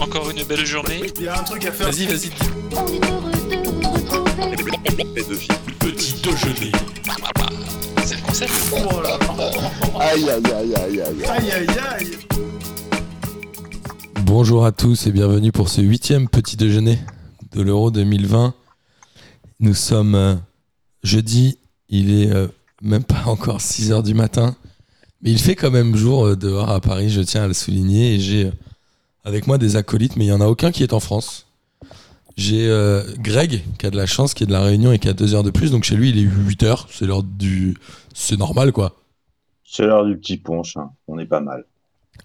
Encore une belle journée. Il y a un truc à faire. Vas-y, vas-y. On est heureux de vous retrouver Petit déjeuner. C'est le concept. Oh là. Aïe, aïe, aïe, aïe, aïe. Aïe aïe aïe. Bonjour à tous et bienvenue pour ce huitième petit déjeuner de l'Euro 2020. Nous sommes euh, jeudi, il est euh, même pas encore 6 heures du matin, mais il fait quand même jour euh, dehors à Paris, je tiens à le souligner, et j'ai euh, avec moi des acolytes, mais il n'y en a aucun qui est en France. J'ai euh, Greg qui a de la chance, qui est de la Réunion et qui a 2 heures de plus, donc chez lui il est 8 heures, c'est l'heure du... C'est normal quoi. C'est l'heure du petit punch, hein. on est pas mal.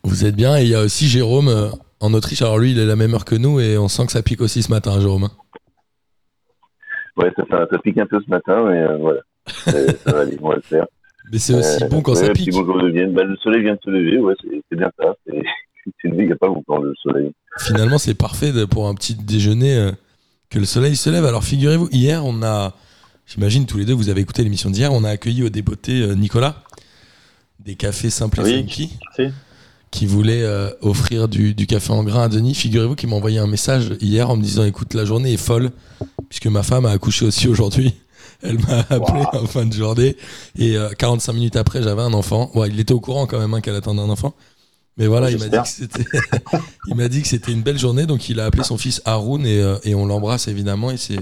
Vous êtes bien, et il y a aussi Jérôme euh, en Autriche, alors lui il est la même heure que nous, et on sent que ça pique aussi ce matin, Jérôme. Ouais, ça, ça, ça pique un peu ce matin, mais euh, voilà. Ça va aller, on va le faire. Mais c'est aussi bon quand ça petit pique. bonjour de Vienne. Bah, le soleil vient de se lever, ouais, c'est bien ça. C'est c'est levé il n'y a pas longtemps, le soleil. Finalement, c'est parfait pour un petit déjeuner euh, que le soleil se lève. Alors, figurez-vous, hier, on a, j'imagine tous les deux, vous avez écouté l'émission d'hier, on a accueilli au débeauté euh, Nicolas, des cafés simples et funky, qui voulait euh, offrir du, du café en grain à Denis. Figurez-vous qu'il m'a envoyé un message hier en me disant Écoute, la journée est folle, puisque ma femme a accouché aussi aujourd'hui. Elle m'a appelé en fin de journée et euh, 45 minutes après, j'avais un enfant. Ouais, il était au courant quand même hein, qu'elle attendait un enfant. Mais voilà, il m'a dit que c'était, il m'a dit que c'était une belle journée, donc il a appelé son fils Haroun et, euh, et on l'embrasse évidemment. Et c'est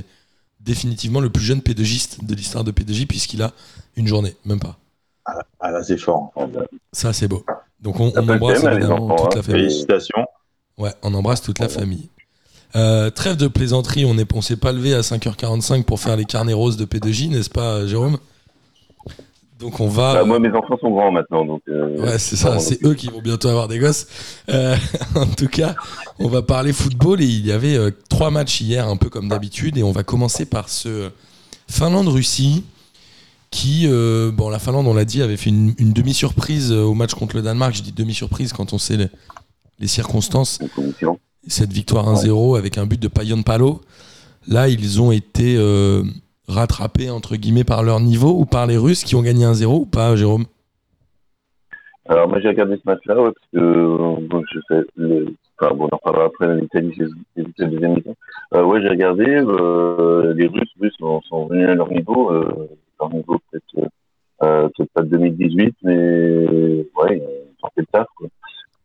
définitivement le plus jeune pédagogiste de l'histoire de PDJ puisqu'il a une journée, même pas. Ah là, c'est fort. Ça, c'est beau. Donc on, embrasse thème, évidemment enfants, toute hein. la famille. Félicitations. Ouais, on embrasse toute la famille. Euh, trêve de plaisanterie, on on s'est pas levé à 5h45 pour faire les carnets roses de P2J, n'est-ce pas, Jérôme? Donc on va. Bah, moi, mes enfants sont grands maintenant, donc. euh, Ouais, c'est ça, c'est eux qui vont bientôt avoir des gosses. Euh, en tout cas, on va parler football et il y avait euh, trois matchs hier, un peu comme d'habitude, et on va commencer par ce Finlande-Russie qui, bon, la Finlande, on l'a dit, avait fait une, une demi-surprise au match contre le Danemark. Je dis demi-surprise quand on sait les, les circonstances. Cette victoire 1-0 avec un but de Payon Palo. Là, ils ont été rattrapés, entre guillemets, par leur niveau ou par les Russes qui ont gagné 1-0 ou pas, Jérôme? Alors, moi, j'ai regardé ce match-là, parce que, euh, bon, on en reparlera après l'Italie, c'est la deuxième mi-temps. Euh, ouais, j'ai regardé, euh, les Russes, Russes sont, venus à leur niveau, euh, leur niveau peut-être, peut-être pas de 2018, mais, ouais, ils ont fait le taf.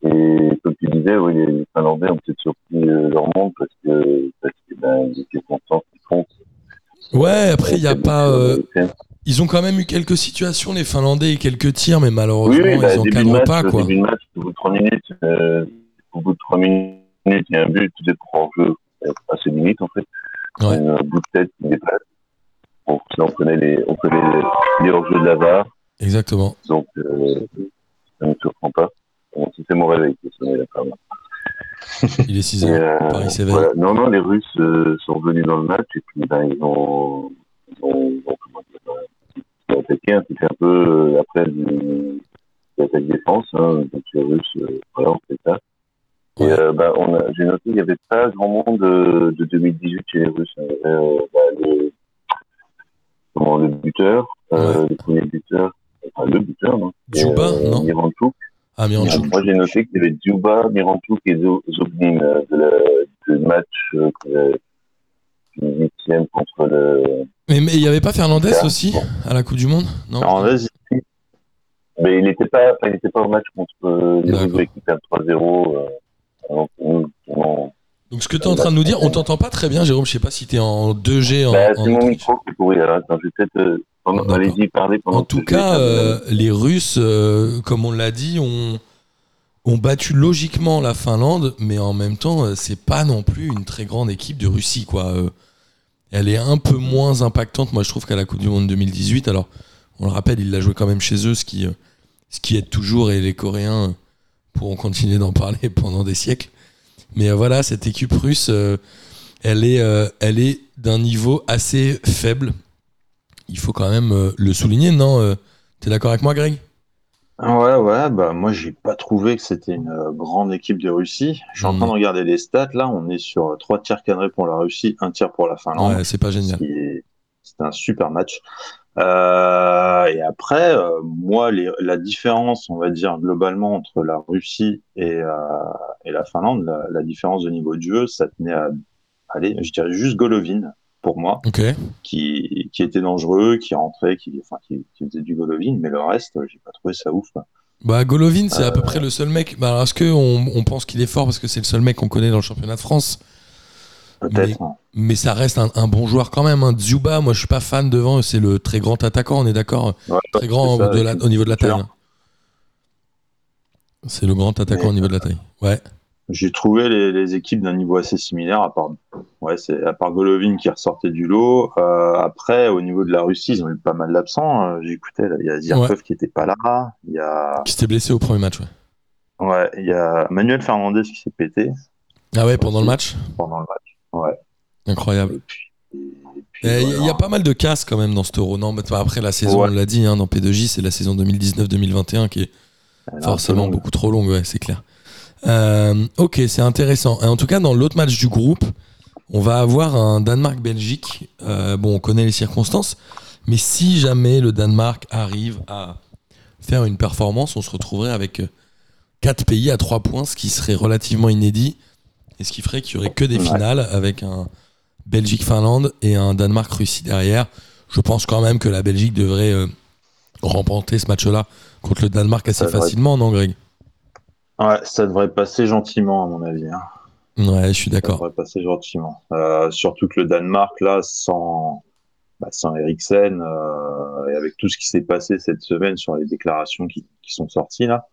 Et comme tu disais, les Finlandais ont peut-être surpris leur monde parce que, parce que, ben, ils étaient contents. Ouais, après, il n'y a pas. euh, Ils ont quand même eu quelques situations, les Finlandais, et quelques tirs, mais malheureusement, Oui, oui, bah, ils début de encadrent match, pas, quoi. Début de match, au bout de 3 minutes, euh, au bout de 3 minutes, il y a un but, pour en jeu, euh, assez limite, en fait. Ouais. Un bout de tête qui dépasse. Bon, ça, on connaît les, on connaît les, les hors-jeux de la VAR, Exactement. donc, euh, ça ne me surprend pas. Bon, C'était mon réveil qui sonnait la femme. Il est 6 Et, heures. euh, Paris voilà. Non, non, les Russes euh, revenus dans le match et puis ben, ils ont, ils ont, ils ont, comment dire, euh, ils ont attaqué un peu euh, après du, de l'attaque-défense. Hein, donc les Russes, euh, voilà, on fait ça. Et euh, ben, on a, j'ai noté qu'il n'y avait pas grand monde de, de 2018 chez les Russes. Euh, ben, le, comment, le buteur, euh, le premier buteur, enfin le buteur, non Et, euh, non Miranchuk. Ah, Miranchuk. Moi, j'ai noté qu'il y avait Djuba, Miranchuk et Zo- Zobnin euh, de la, de match euh, huitième contre le. Mais il n'y avait pas Fernandez aussi à la Coupe du Monde? Non Alors, vas-y. Mais il n'était pas, enfin, il était pas au match contre euh, les D'accord. autres équipes à 3-0. Euh, donc, nous, on- Donc ce que tu es en train de nous dire, on t'entend pas très bien, Jérôme. Je sais pas si tu es en 2G en, bah, en c'est mon micro qui est pourri. Alors, attends, je vais peut-être. Euh. Allez-y, parlez pendant En tout cas, euh, les Russes, comme on l'a dit, ont, ont battu logiquement la Finlande, mais en même temps, c'est pas non plus une très grande équipe de Russie, quoi. Euh, elle est un peu moins impactante, moi je trouve, qu'à la Coupe du Monde 2018. Alors, on le rappelle, il l'a joué quand même chez eux, ce qui, euh, ce qui aide toujours, et les Coréens pourront continuer d'en parler pendant des siècles. Mais euh, voilà, cette équipe russe, euh, elle est, euh, elle est d'un niveau assez faible. Il faut quand même euh, le souligner, non euh, T'es d'accord avec moi, Greg? Ouais, ouais, bah moi j'ai pas trouvé que c'était une euh, grande équipe de Russie. Je suis en train de regarder les stats. Là, on est sur euh, trois tirs cadrés pour la Russie, un tir pour la Finlande. Ouais, c'est pas génial. C'est un super match. Euh, et après, moi, les, la différence, on va dire globalement entre la Russie et, et la Finlande, la, la différence de niveau de jeu, ça tenait à, allez, je dirais juste Golovin pour moi, qui, qui était dangereux, qui rentrait, qui, enfin, qui, qui faisait du Golovin, mais le reste, j'ai pas trouvé ça ouf. quoi. Bah, Golovin, c'est à Euh. peu près le seul mec. Bah, est-ce qu'on on pense qu'il est fort parce que c'est le seul mec qu'on connaît dans le championnat de France? Peut-être. hein. Mais ça reste un, un bon joueur quand même. Hein. Dzuba, moi, je suis pas fan devant. C'est le très grand attaquant, on est d'accord? Ouais, Très grand c'est ça, de la- avec au niveau de la taille. hein. C'est le grand attaquant Mais- au niveau de la taille. Ouais. J'ai trouvé les, les équipes d'un niveau assez similaire, à part, ouais, c'est à part Golovin qui ressortait du lot. Euh, après, au niveau de la Russie, ils ont eu pas mal d'absents. Euh, J'écoutais, il y a Zirkov qui était pas là. Y a, Qui s'était blessé au premier match. Ouais. ouais, il y a Manuel Fernandez qui s'est pété Ah ouais, pendant le match? Pendant le match. Incroyable. Et puis, et puis, Il y, a pas mal de casse quand même dans ce euro. Non, mais après la saison, Ouais. on l'a dit, hein, dans P2J, c'est la saison 2019-2021 qui est Elle forcément beaucoup trop longue, ouais, c'est clair. Euh, ok, c'est intéressant. Et en tout cas, dans l'autre match du groupe, on va avoir un Danemark-Belgique. Euh, bon, on connaît les circonstances, mais si jamais le Danemark arrive à faire une performance, on se retrouverait avec euh, quatre pays à trois points, ce qui serait relativement inédit, et ce qui ferait qu'il y aurait que des finales avec un Belgique-Finlande et un Danemark-Russie derrière. Je pense quand même que la Belgique devrait euh, remporter ce match-là contre le Danemark assez facilement, non, Greg? Ouais, ça devrait passer gentiment, à mon avis. hein. Ouais, je suis Ça d'accord. devrait passer gentiment. Euh, surtout que le Danemark, là, sans, bah, sans Eriksen, euh, et avec tout ce qui s'est passé cette semaine sur les déclarations qui, qui sont sorties, là,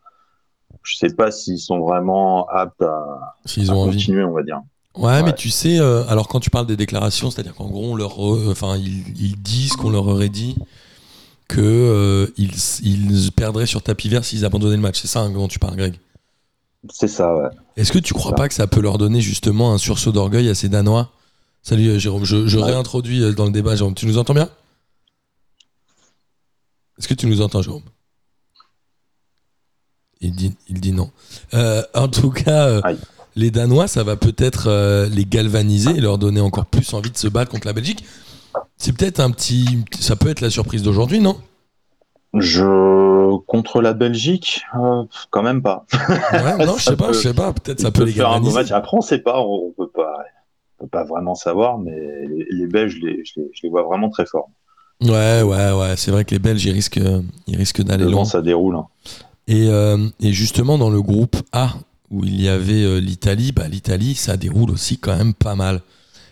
je sais pas s'ils sont vraiment aptes à, S'ils à ont envie. continuer, on va dire. Ouais, mais tu sais, euh, alors quand tu parles des déclarations, c'est-à-dire qu'en gros, on leur, enfin, ils, ils disent qu'on leur aurait dit que ils, ils perdraient sur tapis vert s'ils abandonnaient le match. C'est ça hein, dont tu parles, Greg? C'est ça, ouais. Est-ce que tu crois Ça. pas que ça peut leur donner justement un sursaut d'orgueil à ces Danois? Salut euh, Jérôme, je, je Ouais. réintroduis euh, dans le débat. Jérôme, tu nous entends bien? Est-ce que tu nous entends, Jérôme? Il dit, il dit non. Euh, en tout cas, euh, les Danois, ça va peut-être euh, les galvaniser et leur donner encore plus envie de se battre contre la Belgique. C'est peut-être un petit. Ça peut être la surprise d'aujourd'hui, non? Je contre la Belgique, euh, quand même pas. Ouais, non, je sais pas, je sais pas. Peut-être ça peut les faire un galvaniser. match. Après, on sait pas, on, peut pas, on peut pas vraiment savoir, mais les, les Belges, je les, je les, je les vois vraiment très forts. Ouais, ouais, ouais. C'est vrai que les Belges, ils risquent, ils risquent d'aller loin. ça déroule. hein. Et, euh, et justement, dans le groupe A, où il y avait euh, l'Italie, bah, l'Italie, ça déroule aussi quand même pas mal.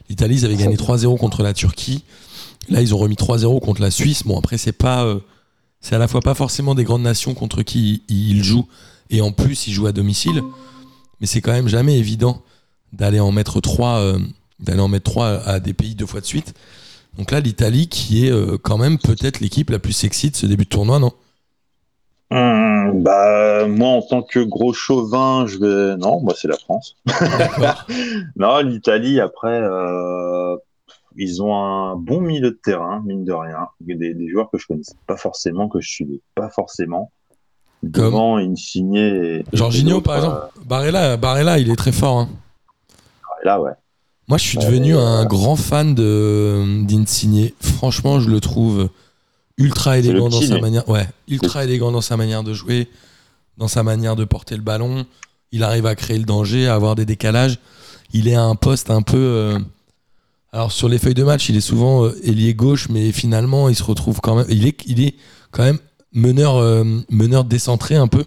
L'Italie, ils avaient gagné 3-0 contre la Turquie. Là, ils ont remis 3-0 contre la Suisse. Bon, après, c'est pas. euh, c'est à la fois pas forcément des grandes nations contre qui ils, ils jouent, et en plus, ils jouent à domicile. Mais c'est quand même jamais évident d'aller en mettre 3 d'aller en mettre trois à des pays deux fois de suite. Donc là, l'Italie, qui est euh, quand même peut-être l'équipe la plus sexy de ce début de tournoi, non? Hum, bah, moi, en tant que gros chauvin, je vais. Non, bah, c'est la France. Non, l'Italie, après, euh, ils ont un bon milieu de terrain, mine de rien. Des, des joueurs que je connaissais pas forcément, que je suivais pas forcément. Devant Insigne et. Jorginho, par exemple. Barella, Barella, il est très fort. hein. euh, là, ouais. Moi, je suis devenu un euh, grand fan d'Insigne. Franchement, je le trouve ultra élégant dans sa manière. Ouais, ultra élégant dans sa manière de jouer, dans sa manière de porter le ballon. Il arrive à créer le danger, à avoir des décalages. Il est à un poste un peu. euh, Alors sur les feuilles de match, il est souvent euh, ailier gauche, mais finalement, il se retrouve quand même. Il est, il est quand même meneur, euh, meneur décentré un peu.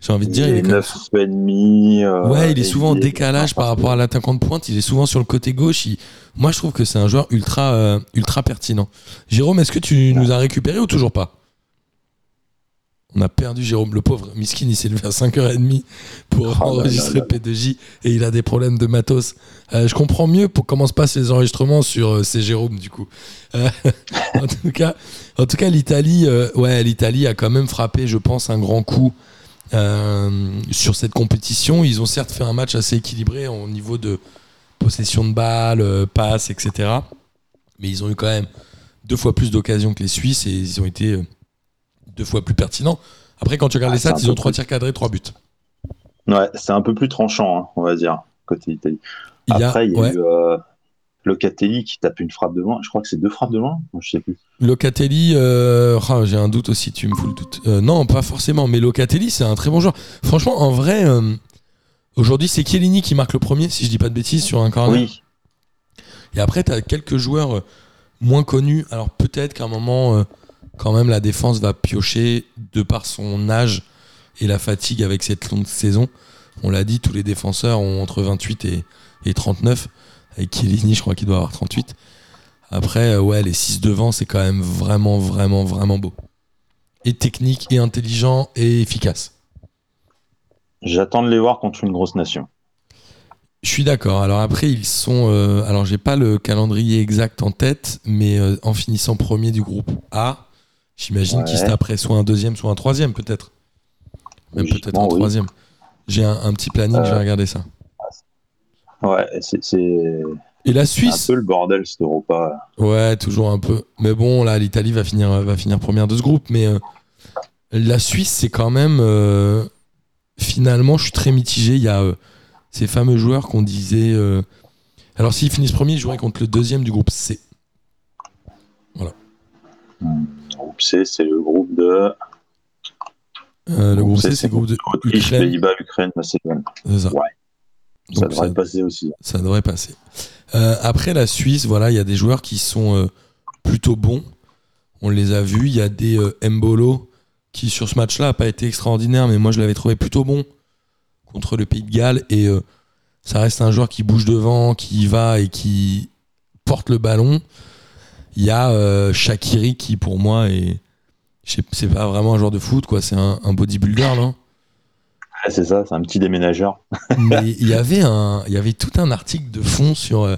J'ai envie de dire, il est Il est quand même 9 et demi. euh, Ouais, il est souvent en décalage par rapport à l'attaquant de pointe. Il est souvent sur le côté gauche. Il- Moi, je trouve que c'est un joueur ultra, euh, ultra pertinent. Jérôme, est-ce que tu nous as récupéré ou toujours pas? On a perdu Jérôme, le pauvre. Miskin, il s'est levé à 5h30 pour Oh enregistrer là là. P2J et il a des problèmes de matos. Euh, je comprends mieux pour comment se passent les enregistrements sur euh, c'est Jérôme du coup. Euh, en tout cas, en tout cas, l'Italie, ouais, l'Italie a quand même frappé, je pense, un grand coup sur cette compétition. Ils ont certes fait un match assez équilibré au niveau de possession de balles, passes, etc. Mais ils ont eu quand même deux fois plus d'occasions que les Suisses et ils ont été deux fois plus pertinents. Après, quand tu regardes Ah, les stats, ils ont trois tirs cadrés, trois buts. Ouais, c'est un peu plus tranchant, hein, on va dire, côté Italie. Il y a- Après, il y a ouais. eu. euh, Locatelli qui tape une frappe de loin. Je crois que c'est deux frappes de loin. Je sais plus. Locatelli, euh, ah, j'ai un doute aussi, tu me fous le doute. Euh, non, pas forcément, mais Locatelli, c'est un très bon joueur. Franchement, en vrai, aujourd'hui, c'est Chiellini qui marque le premier, si je dis pas de bêtises, sur un corner. Oui. Et après, tu as quelques joueurs moins connus. Alors peut-être qu'à un moment, quand même, la défense va piocher de par son âge et la fatigue avec cette longue saison. On l'a dit, tous les défenseurs ont entre 28 et, et 39. Avec Chiellini, je crois qu'il doit avoir 38. Après, euh, ouais, les 6 devant, c'est quand même vraiment, vraiment, vraiment beau. Et technique, et intelligent, et efficace. J'attends de les voir contre une grosse nation. Je suis d'accord. Alors après, ils sont. euh, alors, j'ai pas le calendrier exact en tête, mais euh, en finissant premier du groupe A, j'imagine Ouais. qu'ils se taperaient soit un deuxième, soit un troisième, peut-être. Même peut-être un oui. troisième. J'ai un, un petit planning, je vais Euh, regarder ça. Ouais, c'est Et la un Suisse peu le bordel cet Europa. Ouais, toujours un peu. Mais bon, là, l'Italie va finir, va finir première de ce groupe. Mais euh, la Suisse, c'est quand même. euh, finalement, je suis très mitigé. Il y a euh, ces fameux joueurs qu'on disait. alors, s'ils finissent premier, ils joueraient contre le deuxième du groupe C. Hmm. Groupe C, c'est le groupe de Euh, le groupe C, c'est le groupe de Autriche. Pays-Bas, Ukraine, Macédoine. C'est ça. Ouais. Ça devrait ça- passer aussi. Ça devrait passer. Euh, après la Suisse, voilà, il y a des joueurs qui sont euh, plutôt bons. On les a vus. Il y a des Mbolo qui, sur ce match-là, n'a pas été extraordinaire, mais moi, je l'avais trouvé plutôt bon contre le Pays de Galles. Et ça reste un joueur qui bouge devant, qui y va et qui porte le ballon. Il y a euh, Shakiri qui, pour moi, est. C'est pas vraiment un joueur de foot, quoi. C'est un, un bodybuilder, non? C'est ça, c'est un petit déménageur. mais il y avait un il y avait tout un article de fond sur euh,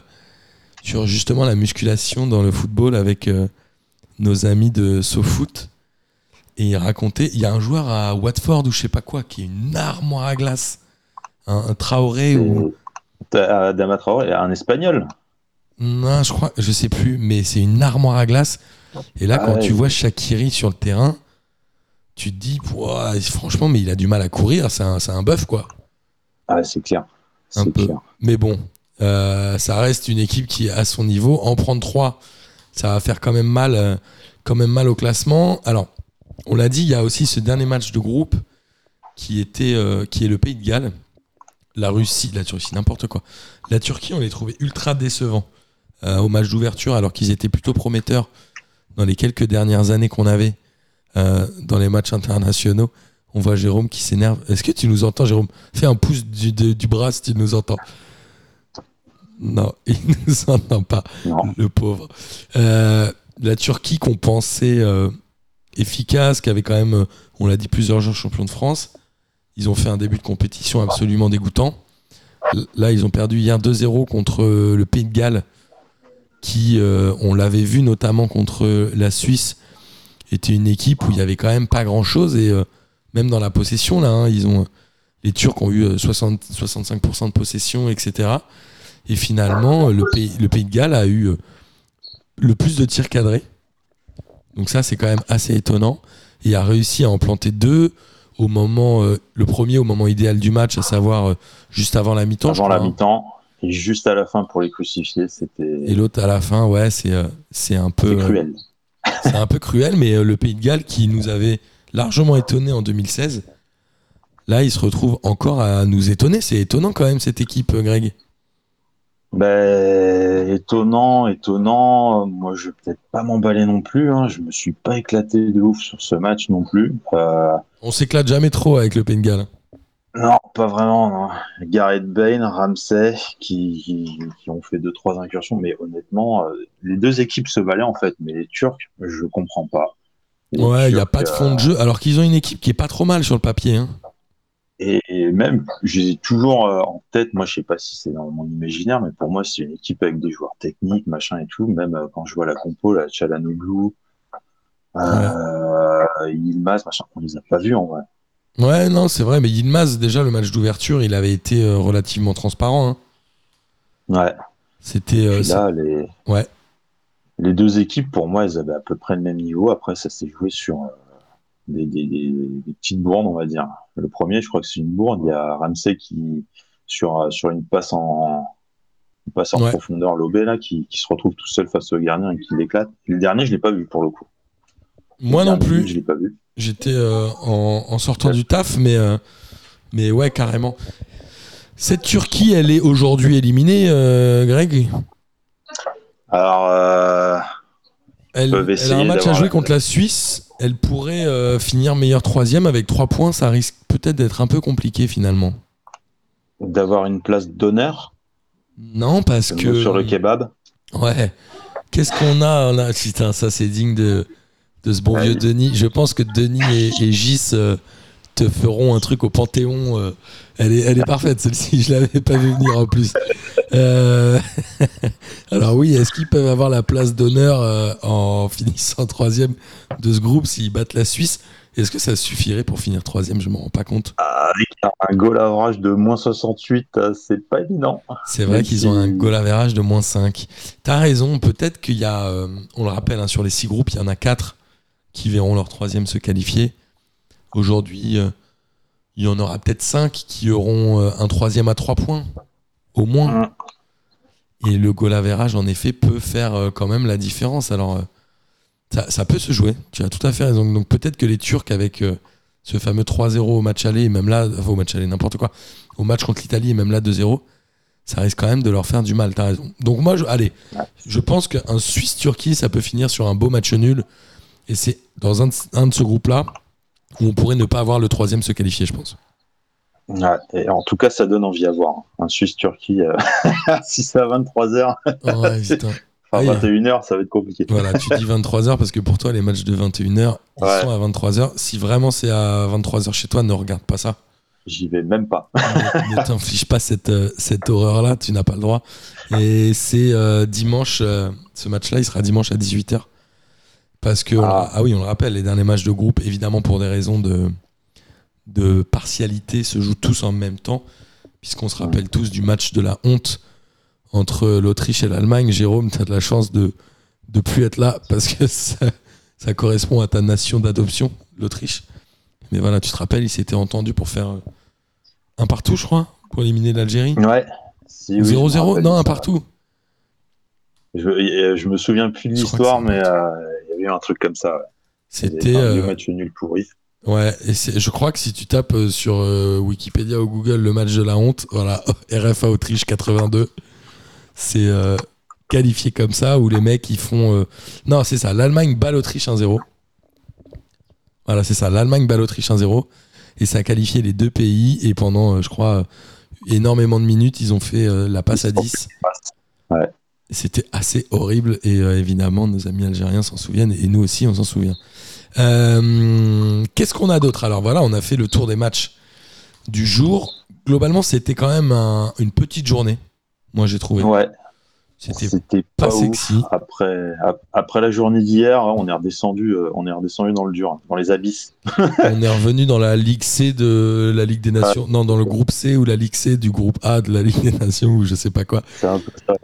sur justement la musculation dans le football avec euh, nos amis de SoFoot et il racontait il y a un joueur à Watford ou je sais pas quoi qui est une armoire à glace un, un Traoré ou T'as Adama Traoré, un espagnol. Non je crois je sais plus mais c'est une armoire à glace et là Ah quand ouais. tu vois Shakiri sur le terrain tu te dis franchement mais il a du mal à courir c'est un, un bœuf quoi Ah, c'est clair. Un C'est peu. clair. Mais bon, euh, ça reste une équipe qui est à son niveau. En prendre 3, ça va faire quand même mal, euh, quand même mal au classement. Alors, on l'a dit, il y a aussi ce dernier match de groupe qui était, euh, qui est le Pays de Galles. La Russie, la Turquie, n'importe quoi. La Turquie, on les trouvait ultra décevants au match d'ouverture, alors qu'ils étaient plutôt prometteurs dans les quelques dernières années qu'on avait euh, dans les matchs internationaux. On voit Jérôme qui s'énerve. Est-ce que tu nous entends, Jérôme? Fais un pouce du, bras si tu nous entends. Non, il nous entend pas, Non. le pauvre. Euh, la Turquie qu'on pensait euh, efficace, qui avait quand même, euh, on l'a dit, plusieurs joueurs champions de France. Ils ont fait un début de compétition absolument dégoûtant. Là, ils ont perdu hier 2-0 contre euh, le Pays de Galles, qui, euh, on l'avait vu notamment contre la Suisse, était une équipe où il y avait quand même pas grand-chose. Et euh, même dans la possession, là, hein, ils ont, les Turcs ont eu euh, 60, 65% de possession, etc. Et finalement, euh, le pays, le pays de Galles a eu euh, le plus de tirs cadrés. Donc ça, c'est quand même assez étonnant. Et a réussi à en planter deux au moment, euh, le premier au moment idéal du match, à savoir euh, juste avant la mi-temps. Avant la hein. mi-temps. Et juste à la fin pour les crucifier, c'était Et l'autre à la fin, ouais, c'est euh, c'est un peu euh, cruel. c'est un peu cruel, mais euh, le Pays de Galles qui nous avait largement étonné en 2016, là, il se retrouve encore à nous étonner. C'est étonnant quand même cette équipe, Greg. Ben, étonnant, étonnant. Moi, je vais peut-être pas m'emballer non plus. Hein. Je me suis pas éclaté de ouf sur ce match non plus. Euh, On s'éclate jamais trop avec le Pays de Galles. Non, pas vraiment. Non. Gareth Bale, Ramsey, qui, qui, qui ont fait deux trois incursions, mais honnêtement, euh, les deux équipes se valaient en fait. Mais les Turcs, je comprends pas. Les Ouais, il n'y a pas de fond de jeu, alors qu'ils ont une équipe qui est pas trop mal sur le papier. hein. Et, et même, j'ai toujours euh, en tête, moi je sais pas si c'est dans mon imaginaire, mais pour moi c'est une équipe avec des joueurs techniques, machin et tout. Même euh, quand je vois la compo, la Chalanoglu, euh, Yilmaz, machin, on les a pas vus en vrai. Ouais, non, c'est vrai, mais Yilmaz, déjà, le match d'ouverture, il avait été euh, relativement transparent. hein. Ouais. C'était. euh, les, ouais. les deux équipes, pour moi, elles avaient à peu près le même niveau. Après, ça s'est joué sur euh, des, des, des, des petites bourdes, on va dire. Le premier, je crois que c'est une bourde. Il y a Ramsey qui, sur, euh, sur une passe en, passe en Ouais. profondeur Lobé là, qui, qui se retrouve tout seul face au gardien et qui l'éclate. Le dernier, je l'ai pas vu pour le coup. Moi Le non dernier, plus. Je l'ai pas vu. J'étais euh, en, en sortant du taf, mais, euh, mais ouais, carrément. Cette Turquie, elle est aujourd'hui éliminée, euh, Greg? Alors, elle, a un match à jouer contre la Suisse. Elle pourrait finir meilleure troisième avec trois points. Ça risque peut-être d'être un peu compliqué finalement. d'avoir une place d'honneur? Non, parce que. sur le kebab? Ouais. Qu'est-ce qu'on a là? Putain, ça c'est digne de, de ce bon vieux Denis. Je pense que Denis et, et Gis euh, te feront un truc au Panthéon. euh, elle, est, elle est parfaite celle-ci, je l'avais pas vu venir en plus. Euh, Alors oui, est-ce qu'ils peuvent avoir la place d'honneur en finissant troisième de ce groupe s'ils battent la Suisse? Est-ce que ça suffirait pour finir troisième? Je m'en rends pas compte. Avec un goal average de moins 68, euh, c'est pas évident. C'est vrai qu'ils ont un goal average de moins 5. T'as raison, peut-être qu'il y a, on le rappelle, hein, sur les six groupes, il y en a quatre qui verront leur troisième se qualifier. Aujourd'hui, euh, il y en aura peut-être cinq qui auront euh, un troisième à trois points, au moins. Et le goal average, en effet, peut faire euh, quand même la différence. Alors, ça, peut se jouer, tu as tout à fait raison. Donc peut-être que les Turcs, avec ce fameux 3-0 au match aller, même là, enfin, au match aller, n'importe quoi, au match contre l'Italie, et même là 2-0, ça risque quand même de leur faire du mal, t'as raison. Donc moi, je, allez, je pense qu'un Suisse-Turquie, ça peut finir sur un beau match nul. Et c'est dans un de, un de ce groupe-là où on pourrait ne pas avoir le troisième se qualifier, je pense. Ouais, et en tout cas, ça donne envie à voir. Un Suisse-Turquie, euh, si c'est à 23h, Ouais, putain. enfin Aïe. 21h, ça va être compliqué. Voilà, tu dis 23h parce que pour toi, les matchs de 21h, ils Ouais. sont à 23h. Si vraiment c'est à 23h chez toi, ne regarde pas ça. J'y vais même pas. ne ne t'inflige pas cette, euh, cette horreur-là, tu n'as pas le droit. Et c'est euh, dimanche, euh, ce match-là, il sera dimanche à 18h. Parce que, Ah. ah. oui, on le rappelle, les derniers matchs de groupe, évidemment pour des raisons de, de partialité, se jouent tous en même temps. Puisqu'on se rappelle tous du match de la honte entre l'Autriche et l'Allemagne. Jérôme, tu as de la chance de de plus être là parce que ça, ça correspond à ta nation d'adoption, l'Autriche. Mais voilà, tu te rappelles, ils s'étaient entendus pour faire un partout, je crois, pour éliminer l'Algérie. Ouais. Si, oui, je me 0-0 rappelle Non, un partout. Je, euh, je me souviens plus de l'histoire, mais euh, un truc comme ça. ouais. C'était. un euh, match nul pourri. ouais, et je crois que si tu tapes euh, sur euh, Wikipédia ou Google le match de la honte, voilà, RFA Autriche 82, c'est euh, qualifié comme ça, où les mecs ils font. euh, Non, c'est ça, l'Allemagne bat l'Autriche 1-0. Voilà, c'est ça, l'Allemagne bat l'Autriche 1-0. Et ça a qualifié les deux pays, et pendant, je crois, énormément de minutes, ils ont fait la passe à 10. Ouais. C'était assez horrible et euh, évidemment nos amis algériens s'en souviennent et nous aussi on s'en souvient. Euh, Qu'est-ce qu'on a d'autre? Alors voilà, on a fait le tour des matchs du jour. Globalement, c'était quand même un- une petite journée. Moi, j'ai trouvé. Ouais. C'était pas ouf. sexy. Après, ap- après la journée d'hier, hein, on est redescendu, euh, on est redescendu dans le dur, hein, dans les abysses. on est revenu dans la Ligue C de la Ligue des Nations. Non, dans le groupe C ou la Ligue C du groupe A de la Ligue des Nations ou je sais pas quoi. C'est un peu ça.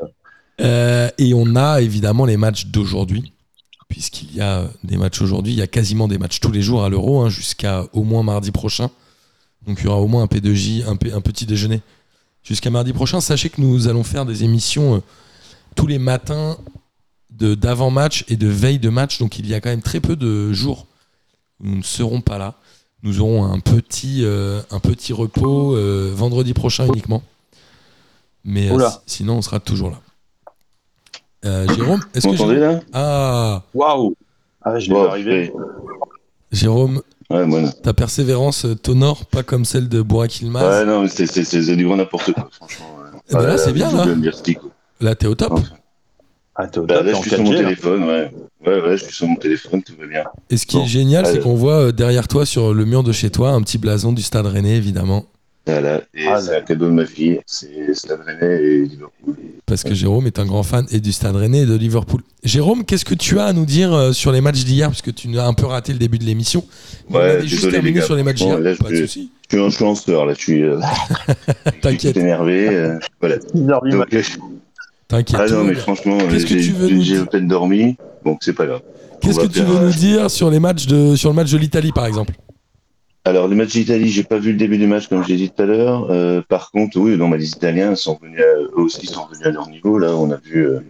Euh, et on a évidemment les matchs d'aujourd'hui, puisqu'il y a des matchs aujourd'hui. Il y a quasiment des matchs tous les jours à l'Euro, hein, jusqu'à au moins mardi prochain. Donc il y aura au moins un P2J, un, P- un petit déjeuner jusqu'à mardi prochain. Sachez que nous allons faire des émissions euh, tous les matins d'avant-match et de veille de match. Donc il y a quand même très peu de jours où nous ne serons pas là. Nous aurons un petit, euh, un petit repos euh, vendredi prochain uniquement. Mais euh, sinon, on sera toujours là. Euh, Jérôme, est-ce que Jérôme... là? Ah, Waouh Ah, je l'ai Bon, arrivé. Jérôme, Ouais, moi, non. ta persévérance t'honore, pas comme celle de Burak Yilmaz. Ouais, non, mais c'est- c'est c'est du grand n'importe quoi, franchement. ouais. Eh ben là, c'est bien, là. Là, t'es au top. Ouais. Ah, t'es au Bah, top, là, je suis sur mon 4G, là. téléphone, ouais. Ouais, ouais, je suis sur mon téléphone, tout va bien. Et ce qui Bon. est génial, c'est qu'on voit euh, derrière toi, sur le mur de chez toi, un petit blason du Stade Rennais, évidemment. Voilà. Et Ah, c'est là. un cadeau de ma fille. C'est Stade Rennais et Liverpool. Parce que Jérôme est un grand fan et du Stade Rennais et de Liverpool. Jérôme, qu'est-ce que tu as à nous dire euh, sur les matchs d'hier? Puisque tu as un peu raté le début de l'émission. Mais on Ouais, avait juste désolé, terminé sur les matchs Bon, d'hier. je Pas de vais- soucis. Je suis influenceur, là. Je suis, euh, je suis T'inquiète. énervé. euh, voilà. 6h du Donc, matin. là, je- T'inquiète. ah non, mais franchement, que j'ai nous à peine dormi. Bon, c'est pas grave. Qu'est-ce que tu veux euh, nous dire sur les matchs de sur le match de l'Italie par exemple? Alors, le match d'Italie, j'ai pas vu le début du match, comme j'ai dit tout à l'heure. Euh, par contre, oui, non, les Italiens sont venus à- eux aussi sont venus à leur niveau. Là, on a vu euh,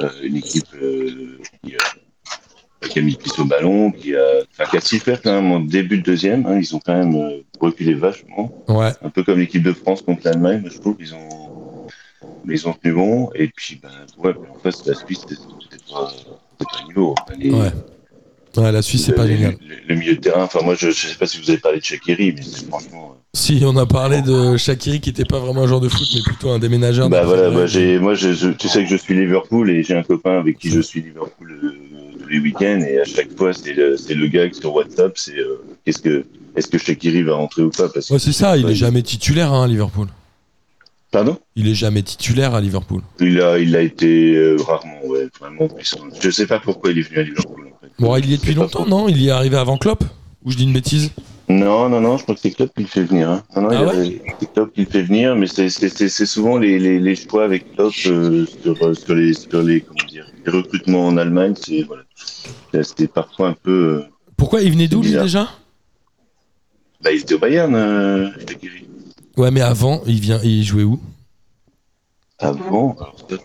euh, une équipe euh, qui, a, qui a mis le pied au ballon, qui a, enfin, qui a su faire quand même en début de deuxième. hein. ils ont quand même reculé vachement. Ouais. Un peu comme l'équipe de France contre l'Allemagne, je trouve qu'ils ont, mais ils ont tenu bon. Et puis, ben, ouais, en face, la Suisse, c'était pas, pas niveau. Enfin, les- Ouais. Ouais, la Suisse, c'est pas génial. Le, le milieu de terrain, enfin, moi, je, je sais pas si vous avez parlé de Shakiri, mais franchement. euh, Si, on a parlé de Shakiri qui était pas vraiment un joueur de foot, mais plutôt un déménageur. Bah voilà, bah, j'ai, moi, je, je- tu sais que je suis Liverpool et j'ai un copain avec qui je suis Liverpool euh, tous les week-ends et à chaque fois, c'est le, c'est le gars qui sur WhatsApp, c'est euh, qu'est-ce que, est-ce que Shakiri va rentrer ou pas parce que Ouais, c'est ça, il est jamais titulaire hein, à Liverpool. Pardon Il est jamais titulaire à Liverpool. Il a, il a été euh, rarement, ouais, vraiment. Je sais pas pourquoi il est venu à Liverpool. En fait. Bon, il y est depuis longtemps, non? Il y est arrivé avant Klopp? Ou je dis une bêtise? Non, non, non, je crois que c'est Klopp qui le fait venir. Hein. Non, non, Ah il ouais? c'est Klopp qui le fait venir, mais c'est, souvent les, les, les choix avec Klopp euh, sur, euh, sur, les, sur les, comment dire, les recrutements en Allemagne. C'est, voilà. C'était parfois un peu. euh, Pourquoi il venait d'où lui déjà? Bah, il était au Bayern, euh. Ouais, mais avant, il vient, il jouait où? Avant, alors ça,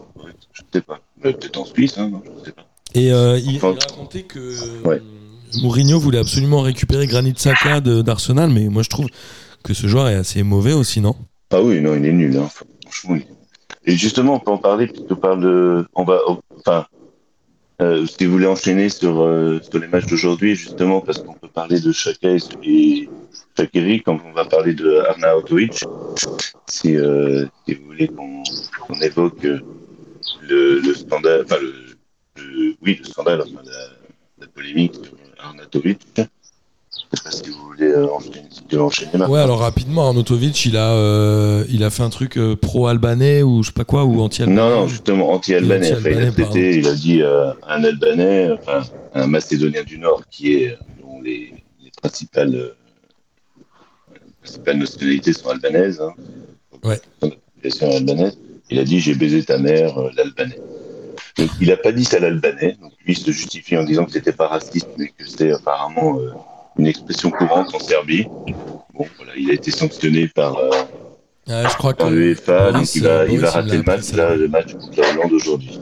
je sais pas. Euh, Peut-être en Suisse, hein, non, je sais pas. Et euh, il, il Enfin, racontait que ouais. Mourinho voulait absolument récupérer Granit Xhaka de- d'Arsenal, mais moi je trouve que ce joueur est assez mauvais aussi, non? Ah oui, non, il est nul, hein. franchement. il- Et justement, on peut en parler, puisqu'on parle de. On va, enfin, euh, si vous voulez enchaîner sur, euh, sur les matchs d'aujourd'hui, justement, parce qu'on peut parler de Chaka et, et Shaqiri, quand on va parler de Arnautovic, si, euh, si vous voulez qu'on qu'on évoque euh, le, le scandale, enfin, le, le- oui, le scandale, enfin, la, la polémique sur Arnautovic. Je sais pas si vous voulez euh, enchaîner, enchaîner Marc. Ouais, alors rapidement, Arnautovic, il a, euh, il a fait un truc euh, pro-albanais ou je sais pas quoi, ou anti-albanais. Non, non, justement, anti-albanais. Il, a il a dit euh, un Albanais, enfin, un Macédonien du Nord, qui est, dont les, les principales, euh, les principales nationalités sont albanaises. Hein, Ouais. Albanaise. Il a dit J'ai baisé ta mère, euh, l'Albanais. Donc, il n'a pas dit ça l'Albanais. Donc, lui, il se justifie en disant que c'était pas raciste, mais que c'est apparemment euh, une expression courante en Serbie. Bon, voilà, il a été sanctionné par. euh, Ouais, je crois que. par l'UEFA, donc il va, Boris, il va rater le match, là, le match contre la Hollande aujourd'hui.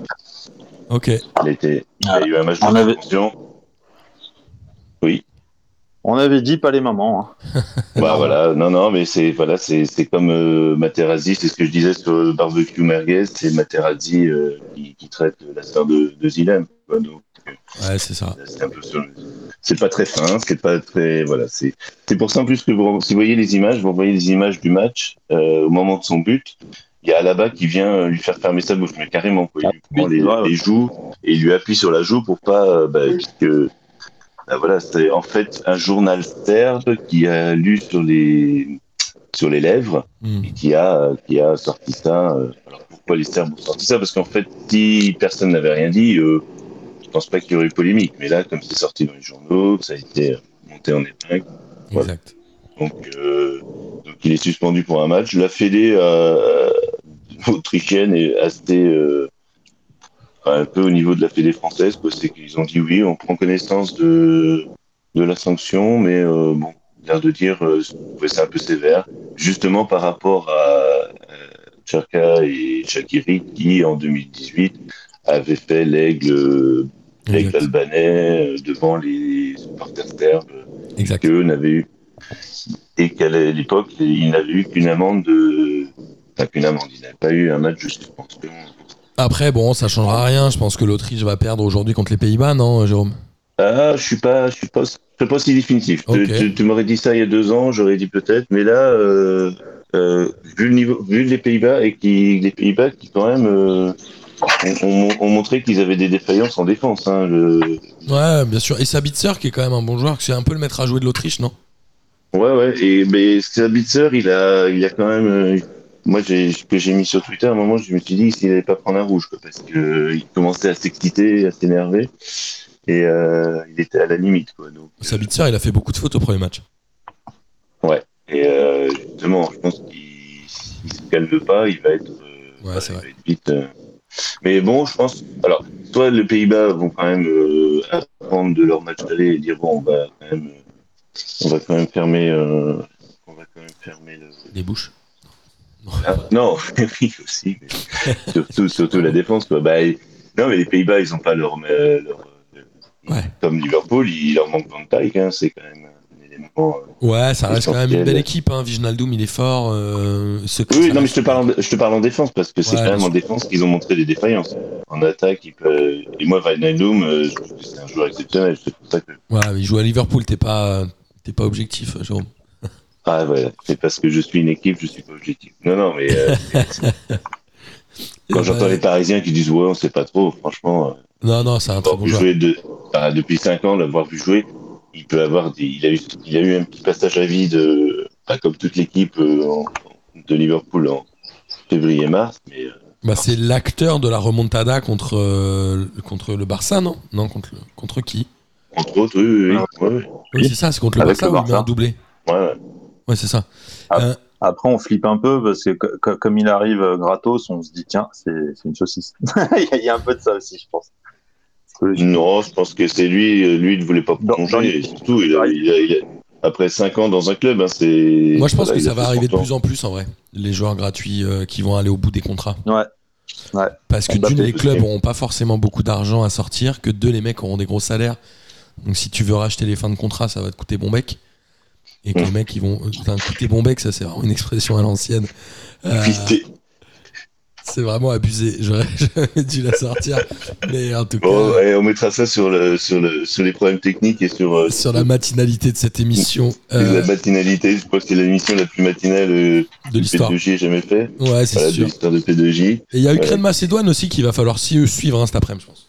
Ok. Il a, été, il a eu un match de avait-. On avait dit pas les mamans. Hein. Bah voilà, non, non, mais c'est voilà, c'est c'est comme euh, Materazzi, c'est ce que je disais sur le barbecue merguez, c'est Materazzi euh, qui, qui traite la sœur de, de Zidane. quoi. Donc, Ouais, c'est ça. c'est pas très fin, c'est pas très. Voilà, c'est c'est pour ça en plus que vous, si vous voyez les images, vous voyez les images du match euh, au moment de son but. Il y a Alaba qui vient euh, lui faire fermer sa bouche, mais carrément, quoi. Il lui prend les, joues et il lui appuie sur la joue pour pas. euh, bah, puisque bah, voilà, c'est en fait un journal serbe qui a lu sur les sur les lèvres Hmm. et qui a qui a sorti ça. euh, alors pourquoi les Serbes ont sorti ça? Parce qu'en fait, si personne n'avait rien dit, euh, je pense pas qu'il y aurait eu polémique. Mais là, comme c'est sorti dans les journaux, ça a été euh, monté en épingle. Voilà. Exact. Donc, euh, donc il est suspendu pour un match. La Fédé euh, autrichienne est assez euh, un peu au niveau de la Fédé française, quoi. C'est qu'ils ont dit oui, on prend connaissance de de la sanction, mais euh, bon, l'air de dire euh, c'est un peu sévère, justement par rapport à euh, Tcherka et Shakiri qui en 2018 avaient fait l'aigle euh, albanais euh, devant les supporters serbes Exact. qu'eux n'avaient eu et qu'à l'époque ils n'avaient eu qu'une amende de enfin qu'une amende ils n'avaient pas eu un match de suspension Après, bon, ça changera rien. Je pense que l'Autriche va perdre aujourd'hui contre les Pays-Bas, non, Jérôme? Ah je suis pas je suis pas je suis pas si définitif Tu- Ok. tu, tu m'aurais dit ça il y a deux ans j'aurais dit peut-être mais là euh, euh, vu le niveau vu les Pays-Bas et qui les Pays-Bas qui quand même euh, ont, ont- ont montré qu'ils avaient des défaillances en défense hein, le- Ouais, bien sûr. Et Sabitzer, qui est quand même un bon joueur, c'est un peu le maître à jouer de l'Autriche, non? Ouais, ouais. Et mais Sabitzer, il a, il a quand même. Moi, j'ai, ce que j'ai mis sur Twitter, à un moment, je me suis dit s'il n'allait pas prendre un rouge, quoi, parce que euh, il commençait à s'exciter, à s'énerver, et euh, il était à la limite, quoi. Donc, Sabitzer, il a fait beaucoup de fautes au premier match. et euh, justement, je pense qu'il s'il se calme pas, il va être. euh, Ouais, c'est il vrai. va être vite. Mais bon, je pense. Alors, soit les Pays-Bas vont quand même euh, apprendre de leur match d'aller et dire bon, on va quand même on va quand même fermer, euh, on va quand même fermer le. Les bouches. Ah, non, oui aussi, mais surtout, surtout la défense. Quoi. Bah, et- non, mais les Pays-Bas, ils ont pas leur, euh, leur euh, Ouais. comme Liverpool, il leur manque Van Dijk. Hein, c'est quand même un élément. euh, Ouais, ça reste quand même une belle équipe. Hein. Viginaldoum, il est fort. Euh, ce- Oui, non, mais je te parle, en, je te parle en défense parce que c'est Ouais, quand même en défense qu'ils ont montré des défaillances. En attaque, il peut... et moi, Wijnaldum, euh, je trouve que c'est un joueur exceptionnel. C'est pour ça que Ouais, mais il joue à Liverpool, t'es pas, t'es pas objectif, Jérôme. Ah ouais, c'est parce que je suis une équipe, je suis pas objectif. Non, non, mais euh, quand j'entends les Parisiens qui disent ouais, on sait pas trop, franchement, euh, Non, non, c'est un très bon joueur. de, enfin, depuis 5 ans, l'avoir vu jouer, il peut avoir des, il a eu, il a eu un petit passage à vide, pas comme toute l'équipe euh, en- de Liverpool en février-mars, mais euh, Bah, c'est l'acteur de la remontada contre, euh, contre le Barça, non? Non, contre, le- contre qui? Entre autres, oui, oui, oui, ouais, Oui, c'est ça, c'est contre le Avec Barça le ou il met un Barça. doublé ouais, ouais. Ouais, c'est ça. Euh, Après, on flippe un peu parce que co- co- comme il arrive euh, gratos, on se dit tiens, c'est une saucisse. il, y a, un peu de ça aussi, je pense. Non, je pense que c'est lui, euh, lui, il ne voulait pas et surtout, il a, il a- il a- après 5 ans dans un club, hein, c'est. moi, je pense voilà, que ça va arriver de plus en plus, en vrai. Les joueurs gratuits euh, qui vont aller au bout des contrats. Ouais. Ouais. Parce que d'une, les clubs n'auront pas forcément beaucoup d'argent à sortir, que deux, les mecs auront des gros salaires. Donc si tu veux racheter les fins de contrat, ça va te coûter bon bec. Et que Mm. les mecs, ils vont. Enfin, coûter bon bec, ça c'est vraiment une expression à l'ancienne. Euh, c'est vraiment abusé. J'aurais jamais dû la sortir. Mais en tout cas, ouais, on mettra ça sur, le, sur, le, sur les problèmes techniques et sur, euh, sur la matinalité de cette émission euh, la matinalité. Je crois que c'est l'émission la plus matinale euh, de l'histoire. P2J ait jamais fait. Ouais, c'est Voilà, de l'histoire de P2J. Et il y a Ouais. Ukraine-Macédoine aussi qu'il va falloir suivre hein, cet après-midi, je pense.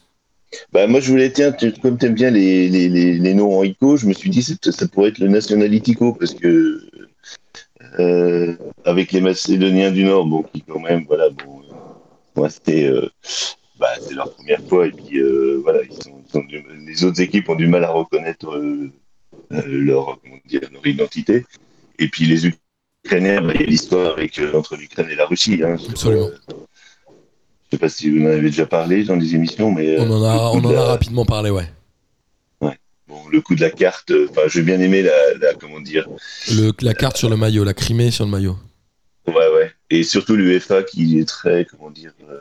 Bah, moi, je voulais, tiens, tu- comme tu aimes bien les, les, les, les noms en ICO, je me suis dit que ça pourrait être le Nationalitico parce que euh, avec les Macédoniens du Nord, bon, qui quand même, voilà, bon, euh, moi, c'était euh, bah, c'est leur première fois et puis euh, voilà, ils sont, ils sont du- les autres équipes ont du mal à reconnaître leur, comment dire, leur identité. Et puis les Ukrainiens, bah, il y a l'histoire avec entre l'Ukraine et la Russie. Hein, Absolument. Je sais pas si vous en avez déjà parlé dans les émissions, mais euh, On en a, on en a rapidement parlé, ouais. Bon, le coup de la carte, euh, enfin, j'ai bien aimé la, la- comment dire, Le, la carte sur le maillot, la Crimée sur le maillot. ouais, ouais, et surtout l'UEFA qui est très, comment dire, euh,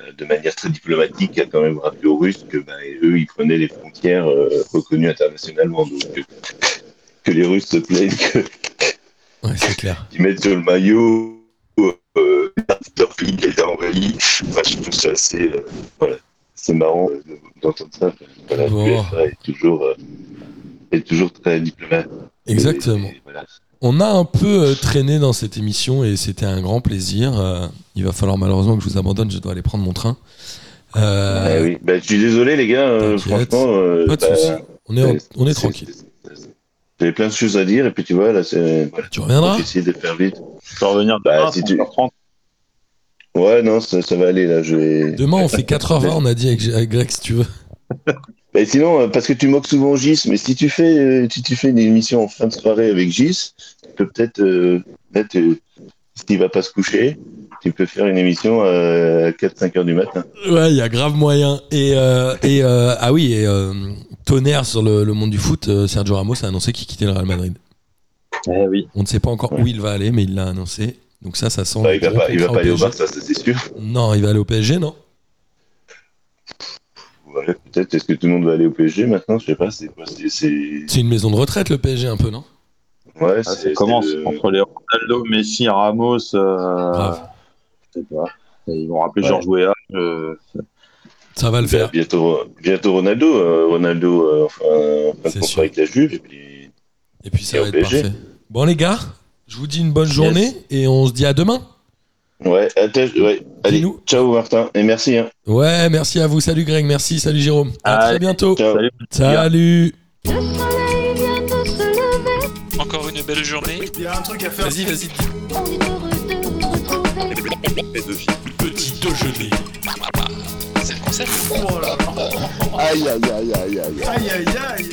euh, de manière très diplomatique, a quand même rappelé aux Russes que, bah, eux, ils prenaient les frontières euh, reconnues internationalement, donc euh, que les Russes se plaignent que- Ouais, c'est clair. qu'ils mettent sur le maillot euh, qui envahi. Enfin, je trouve ça assez, euh, voilà, c'est marrant euh, d'entendre ça. Voilà, l'UEFA est toujours, euh, est toujours très diplomate. Exactement. Et- et voilà. On a un peu euh, traîné dans cette émission et c'était un grand plaisir. Euh, il va falloir malheureusement que je vous abandonne, je dois aller prendre mon train. Euh, Ouais, oui. Bah, je suis désolé, les gars. euh, franchement, euh, Pas de bah, soucis. On est, en- c'est- on est tranquille. J'avais plein de choses à dire, et puis tu vois, là, c'est. Voilà. Tu reviendras J'ai essayé de faire vite. Je peux revenir Bah, demain, si tu- 5h30. Ouais, non, ça, ça va aller, là. Je vais... Demain, on fait 4h20, on a dit avec, avec Greg, si tu veux. Bah, sinon, euh, parce que tu moques souvent Gis, mais si tu fais, euh, si tu fais une émission en fin de soirée avec Gis, tu peux peut-être, euh, peut-être euh, s'il va pas se coucher, tu peux faire une émission à 4-5 heures du matin. Ouais, il y a grave moyen. Et, euh, et euh, ah oui, et euh, tonnerre sur le, le monde du foot, Sergio Ramos a annoncé qu'il quittait le Real Madrid. Eh oui. On ne sait pas encore Ouais. où il va aller, mais il l'a annoncé. Donc ça, ça sent. Bah, le il va pas, il va pas aller au PSG. Barça, ça c'est sûr. Non, il va aller au PSG, non? Ouais, peut-être. Est-ce que tout le monde va aller au PSG maintenant? Je sais pas. C'est quoi C'est, c'est... C'est une maison de retraite, le PSG, un peu, non? Ouais, Ah, ça commence le- entre les Ronaldo, Messi, Ramos. Euh... Je sais pas. Ils vont rappeler Ouais. Georges Weah. euh, Ça va le faire. Bientôt, bientôt Ronaldo. euh, Ronaldo, euh, enfin, avec la Juve. Et puis, Et puis ça Et va au être PSG. parfait. Bon, les gars, je vous dis une bonne journée et on se dit à demain. ouais, attends, ouais. Allez, Dis-nous. ciao Martin et merci. Hein. Ouais, merci à vous. Salut Greg, merci. Salut Jérôme. À Allez, très bientôt. Ciao. Salut. Salut. Le soleil vient de se lever, Encore une belle journée. Il y a un truc à faire. Vas-y, vas-y. on est heureux de vous retrouver. Petit déjeuner. C'est le concept. Oh là là. Aïe, aïe, aïe, aïe, aïe. Aïe aïe aïe.